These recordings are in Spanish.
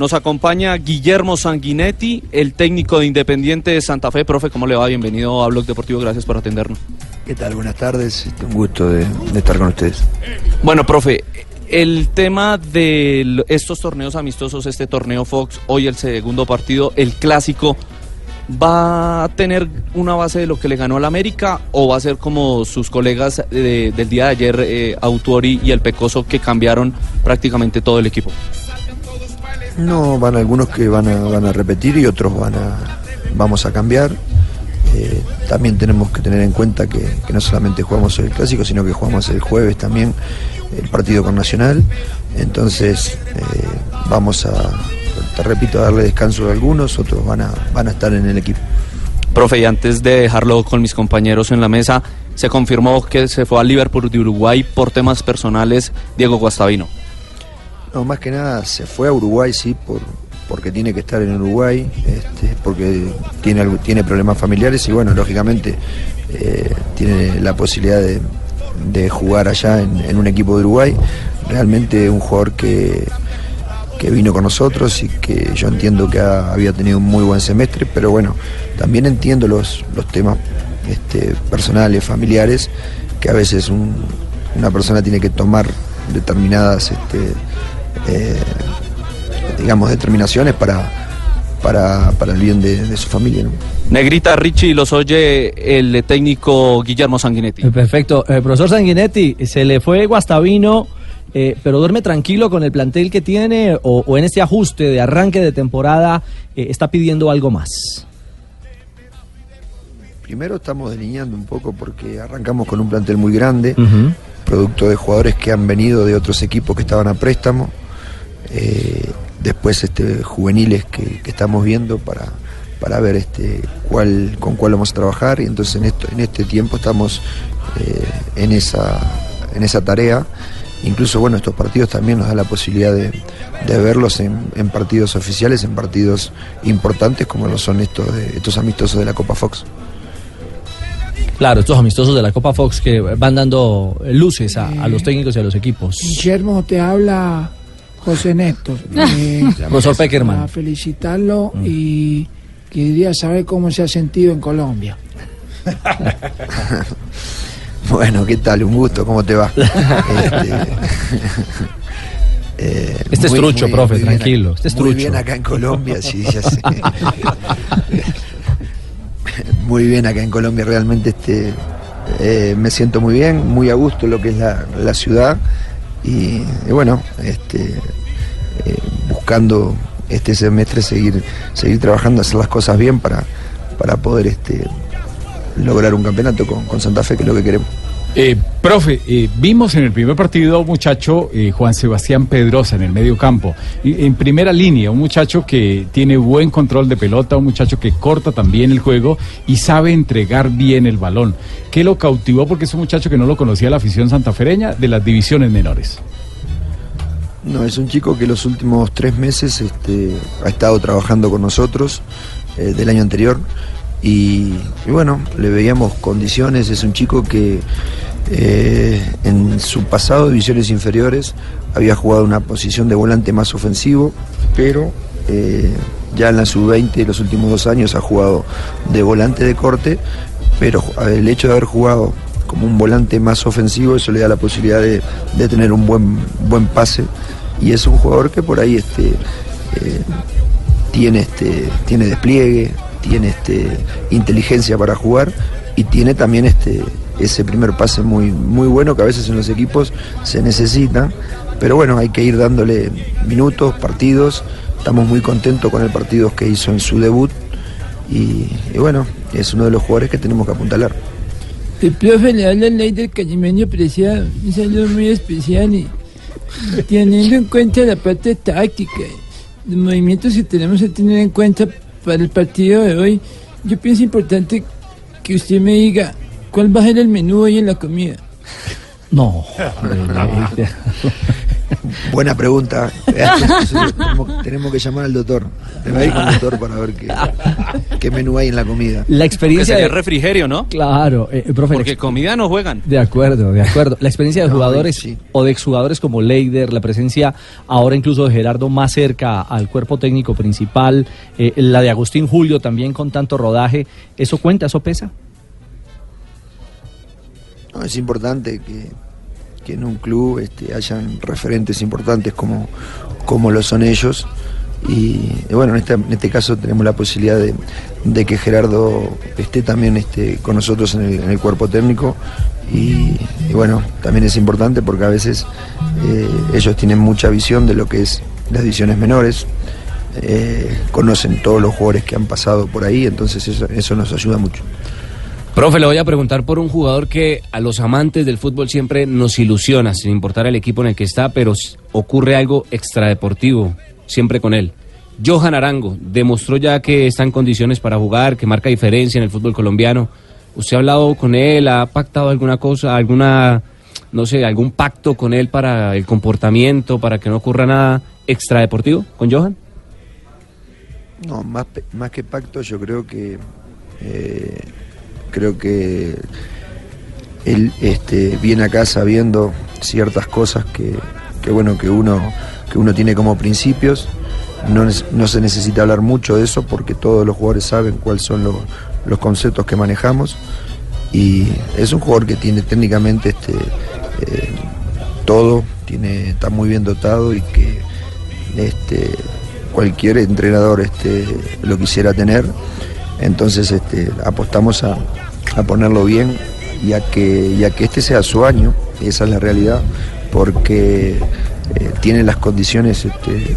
Nos acompaña Guillermo Sanguinetti, el técnico de Independiente de Santa Fe. Profe, ¿cómo le va? Bienvenido a Blog Deportivo, gracias por atendernos. ¿Qué tal? Buenas tardes, un gusto de, de estar con ustedes. Bueno, profe, el tema de estos torneos amistosos, este torneo Fox, hoy el segundo partido, el clásico, ¿va a tener una base de lo que le ganó al América o va a ser como sus colegas de- del día de ayer, eh, Autuori y el Pecoso, que cambiaron prácticamente todo el equipo? No, van algunos que van a, van a repetir y otros van a, vamos a cambiar. Eh, también tenemos que tener en cuenta que, no solamente jugamos el clásico, sino que jugamos el jueves también el partido con Nacional. Entonces eh, vamos a, te repito, darle descanso a algunos, otros van a, van a estar en el equipo. Profe, y antes de dejarlo con mis compañeros en la mesa, se confirmó que se fue al Liverpool de Uruguay por temas personales Diego Guastavino. No, más que nada se fue a Uruguay, sí, por, porque tiene que estar en Uruguay, este, porque tiene, tiene problemas familiares y bueno, lógicamente eh, tiene la posibilidad de, jugar allá en, un equipo de Uruguay. Realmente un jugador que, que vino con nosotros y que yo entiendo que ha- había tenido un muy buen semestre, pero bueno, también entiendo los, los temas este, personales, familiares, que a veces un- una persona tiene que tomar determinadas, este, eh, digamos, determinaciones para, para, para el bien de, de su familia. ¿no? Negrita Richie los oye el técnico Guillermo Sanguinetti. Eh, Perfecto. Eh, profesor Sanguinetti, se le fue Guastavino, eh, pero duerme tranquilo con el plantel que tiene o, o en este ajuste de arranque de temporada eh, está pidiendo algo más. Primero estamos delineando un poco porque arrancamos con un plantel muy grande, producto de jugadores que han venido de otros equipos que estaban a préstamo. Eh, después este, juveniles que, que estamos viendo para, para ver este, cuál, con cuál vamos a trabajar y entonces en, esto, en este tiempo estamos eh, en, esa, en esa tarea. Incluso bueno, estos partidos también nos dan la posibilidad de, de verlos en, en partidos oficiales, en partidos importantes como lo son estos, de- estos amistosos de la Copa Fox. Claro, estos amistosos de la Copa Fox que van dando luces a, a los técnicos y a los equipos. Guillermo, te habla José Néstor. Eh, Profesor Peckerman. Para felicitarlo y quería saber cómo se ha sentido en Colombia. Bueno, ¿qué tal? Un gusto, ¿cómo te va? Este, eh, Este es trucho, profe, bien tranquilo, este es muy trucho. bien acá en Colombia, sí, ya sé. muy bien acá en Colombia, realmente este, eh, me siento muy bien, muy a gusto lo que es la, la ciudad y, bueno, este, eh, buscando este semestre seguir, seguir trabajando, hacer las cosas bien para, para poder este, lograr un campeonato con, con Santa Fe, que es lo que queremos. Eh, profe, eh, vimos en el primer partido un muchacho, eh, Juan Sebastián Pedrosa, en el medio campo, en primera línea, un muchacho que tiene buen control de pelota, un muchacho que corta también el juego y sabe entregar bien el balón. ¿Qué lo cautivó? Porque es un muchacho que no lo conocía la afición santafereña de las divisiones menores. No, es un chico que los últimos tres meses este, ha estado trabajando con nosotros del año anterior y, bueno, le veíamos condiciones, es un chico que eh, en su pasado de divisiones inferiores había jugado una posición de volante más ofensivo, pero eh, ya en la sub-20 los últimos dos años ha jugado de volante de corte, pero el hecho de haber jugado como un volante más ofensivo, eso le da la posibilidad de, de tener un buen, buen pase. Y es un jugador que por ahí este, eh, tiene, este, tiene despliegue, tiene este, inteligencia para jugar y tiene también este, ese primer pase muy, muy bueno que a veces en los equipos se necesita. Pero bueno, hay que ir dándole minutos, partidos. Estamos muy contentos con el partido que hizo en su debut. Y, bueno, es uno de los jugadores que tenemos que apuntalar. El profe le habla ley del carimeño preciado, un saludo muy especial y teniendo en cuenta la parte táctica, los movimientos que tenemos que tener en cuenta para el partido de hoy, yo pienso importante que usted me diga cuál va a ser el menú hoy en la comida. No. Buena pregunta. tenemos, tenemos que llamar al doctor. Tenemos que ir con el doctor para ver qué, qué menú hay en la comida. La experiencia de de refrigerio, ¿no? Claro, eh, eh, profe. Porque comida no juegan. De acuerdo, de acuerdo. La experiencia de No, jugadores sí. o de exjugadores como Leider, la presencia ahora incluso de Gerardo más cerca al cuerpo técnico principal, eh, la de Agustín Julio también con tanto rodaje, ¿eso cuenta, eso pesa? No, es importante que, en un club este, hayan referentes importantes como, como lo son ellos. Y, bueno, en este, en este caso tenemos la posibilidad de, de que Gerardo esté también este, con nosotros en el, cuerpo técnico. Y, y bueno, también es importante porque a veces eh, ellos tienen mucha visión de lo que es las divisiones menores. eh, conocen todos los jugadores que han pasado por ahí, entonces eso, eso nos ayuda mucho. Profe, le voy a preguntar por un jugador que a los amantes del fútbol siempre nos ilusiona, sin importar el equipo en el que está, pero ocurre algo extradeportivo, siempre con él. Johan Arango demostró ya que está en condiciones para jugar, que marca diferencia en el fútbol colombiano. ¿Usted ha hablado con él, ha pactado alguna cosa, alguna, no sé, algún pacto con él para el comportamiento, para que no ocurra nada extradeportivo con Johan? No, más, más que pacto, yo creo que eh, creo que él este, viene acá sabiendo ciertas cosas que, bueno que uno que uno tiene como principios. No, no se necesita hablar mucho de eso porque todos los jugadores saben cuáles son los, los conceptos que manejamos y es un jugador que tiene técnicamente este eh, todo, tiene está muy bien dotado y que este, cualquier entrenador este, lo quisiera tener. Entonces este, apostamos a, ponerlo bien y a, que, que este sea su año, esa es la realidad, porque eh, tiene las condiciones este,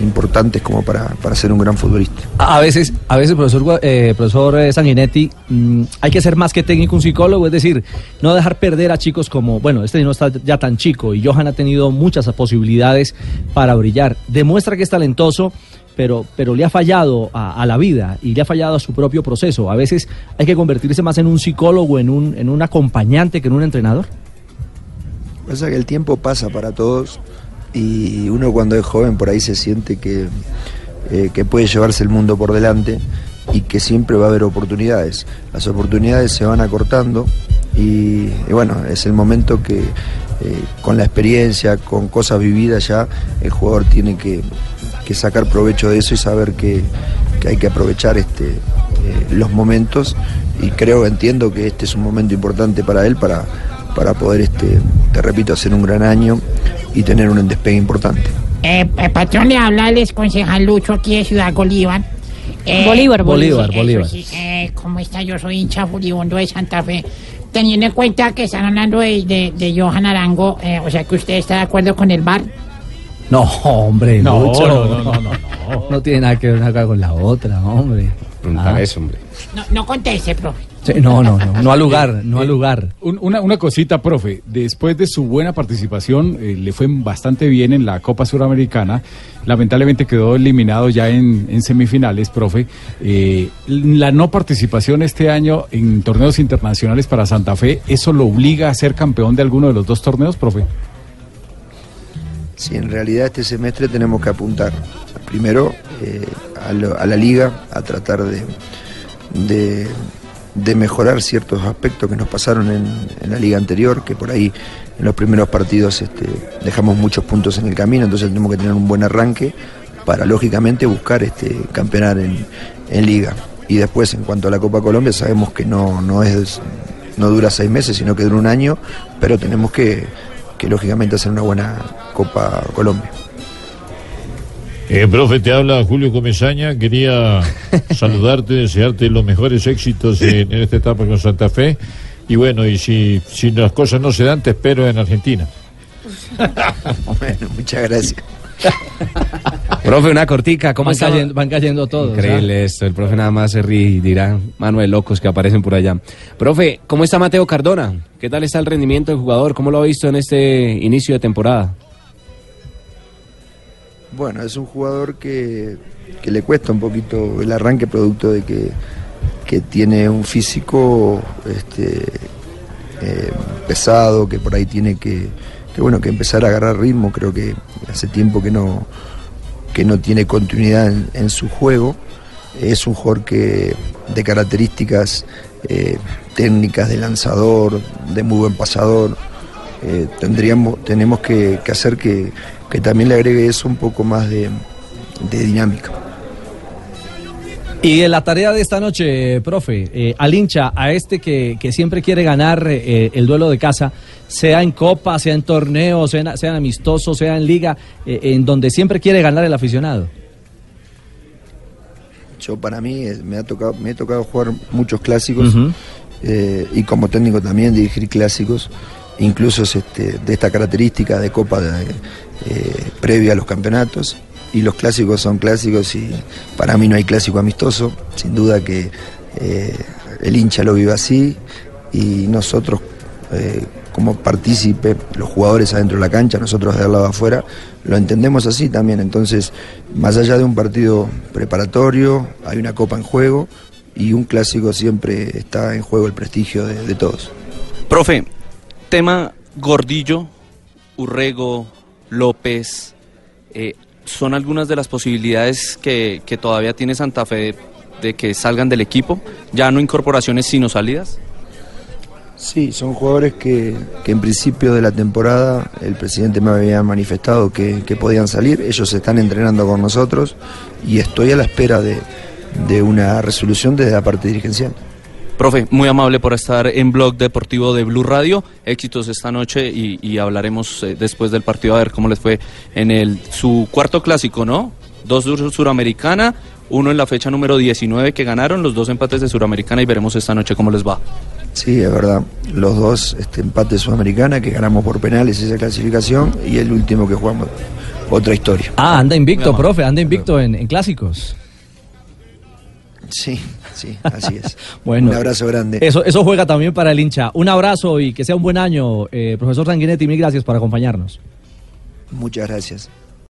importantes como para, ser un gran futbolista. A veces, a veces profesor, eh, eh, mm, hay que ser más que técnico un psicólogo, es decir, no dejar perder a chicos como, bueno, este no está ya tan chico y Johan ha tenido muchas posibilidades para brillar. Demuestra que es talentoso, pero, pero le ha fallado a, la vida y le ha fallado a su propio proceso. A veces hay que convertirse más en un psicólogo, en un, en un acompañante que en un entrenador. Pasa que el tiempo pasa para todos y uno cuando es joven por ahí se siente que, eh, que puede llevarse el mundo por delante y que siempre va a haber oportunidades. Las oportunidades se van acortando y bueno, es el momento que eh, con la experiencia, con cosas vividas ya, el jugador tiene que, que sacar provecho de eso y saber que, que hay que aprovechar este, eh, los momentos y creo, entiendo que este es un momento importante para él para, para poder, este, te repito, hacer un gran año y tener un despegue importante. Eh, patrón, le habla el concejal Lucho aquí de Ciudad Bolívar. Eh, Bolívar, Bolívar, Bolívar. sí, eh, ¿Cómo está? Yo soy hincha furibundo de Santa Fe. Teniendo en cuenta que están hablando de, de, de Johan Arango, eh, o sea que usted está de acuerdo con el bar. No, hombre, No, Lucho. no, no, no, no, No tiene nada que ver una cosa con la otra, hombre. Preguntar Ah. eso, hombre. No, no conteste, profe. Sí, no, no, no, no al lugar, no al lugar. Un- una, una cosita, profe. Después de su buena participación, eh, le fue bastante bien en la Copa Suramericana. Lamentablemente quedó eliminado ya en, en semifinales, profe. Eh, la no participación este año en torneos internacionales para Santa Fe, ¿eso lo obliga a ser campeón de alguno de los dos torneos, profe? Sí, en realidad este semestre tenemos que apuntar primero eh, a, lo- a la liga, a tratar de, de, de mejorar ciertos aspectos que nos pasaron en, la liga anterior, que por ahí en los primeros partidos este, dejamos muchos puntos en el camino, entonces tenemos que tener un buen arranque para lógicamente buscar este, campeonar en, en liga. Y después en cuanto a la Copa Colombia sabemos que no, no es no dura seis meses, sino que dura un año, pero tenemos que, que lógicamente hacer una buena Copa Colombia. Eh, profe, te habla Julio Comesaña. Quería saludarte, desearte los mejores éxitos en, en esta etapa con Santa Fe. Y bueno, y si, si las cosas no se dan, te espero en Argentina. Bueno, muchas gracias. Profe, una cortica, ¿cómo Van está? cayendo, van cayendo todos. Increíble esto, el profe nada más se ríe y dirá, mano de locos que aparecen por allá. Profe, ¿cómo está Mateo Cardona? ¿Qué tal está el rendimiento del jugador? ¿Cómo lo ha visto en este inicio de temporada? Bueno, es un jugador que, que le cuesta un poquito el arranque producto de que, que tiene un físico este, eh, pesado, que por ahí tiene que, que bueno, que empezar a agarrar ritmo, creo que hace tiempo que no, que no tiene continuidad en, su juego. Es un jugador que de características eh, técnicas de lanzador, de muy buen pasador. eh, tendríamos, tenemos que hacer que, que también le agregue eso un poco más de, de dinámica. Y en la tarea de esta noche, profe, eh, al hincha, a este que, que siempre quiere ganar eh, el duelo de casa, sea en copa, sea en torneo, sea en, sea en amistoso, sea en liga, eh, en donde siempre quiere ganar el aficionado. Yo para mí me ha tocado, me he tocado jugar muchos clásicos y como técnico también dirigir clásicos, incluso este, de esta característica de copa de, eh, previa a los campeonatos. Y los clásicos son clásicos y para mí no hay clásico amistoso. Sin duda que eh, el hincha lo vive así y nosotros eh, como partícipe, los jugadores adentro de la cancha, nosotros del lado afuera, lo entendemos así también. Entonces, más allá de un partido preparatorio, hay una copa en juego y un clásico siempre está en juego el prestigio de, de todos. Profe, tema Gordillo, Urrego, López, eh, ¿son algunas de las posibilidades que, que todavía tiene Santa Fe de, de que salgan del equipo? ¿Ya no incorporaciones sino salidas? Sí, son jugadores que, que en principio de la temporada el presidente me había manifestado que, que podían salir. Ellos están entrenando con nosotros y estoy a la espera de, de una resolución desde la parte dirigencial. Profe, muy amable por estar en Blog Deportivo de Blue Radio. Éxitos esta noche y, y hablaremos eh, después del partido a ver cómo les fue en el su cuarto clásico, ¿no? Dos sur Suramericana, uno en la fecha número 19 que ganaron, los dos empates de Suramericana y veremos esta noche cómo les va. Sí, es verdad. Los dos este, empates sudamericana que ganamos por penales esa clasificación y el último que jugamos, otra historia. Ah, anda invicto, profe, anda invicto en, en clásicos. Sí, sí, así es. Bueno, un abrazo grande. Eso, eso juega también para el hincha. Un abrazo y que sea un buen año, eh, profesor Sanguinetti. Mil gracias por acompañarnos. Muchas gracias.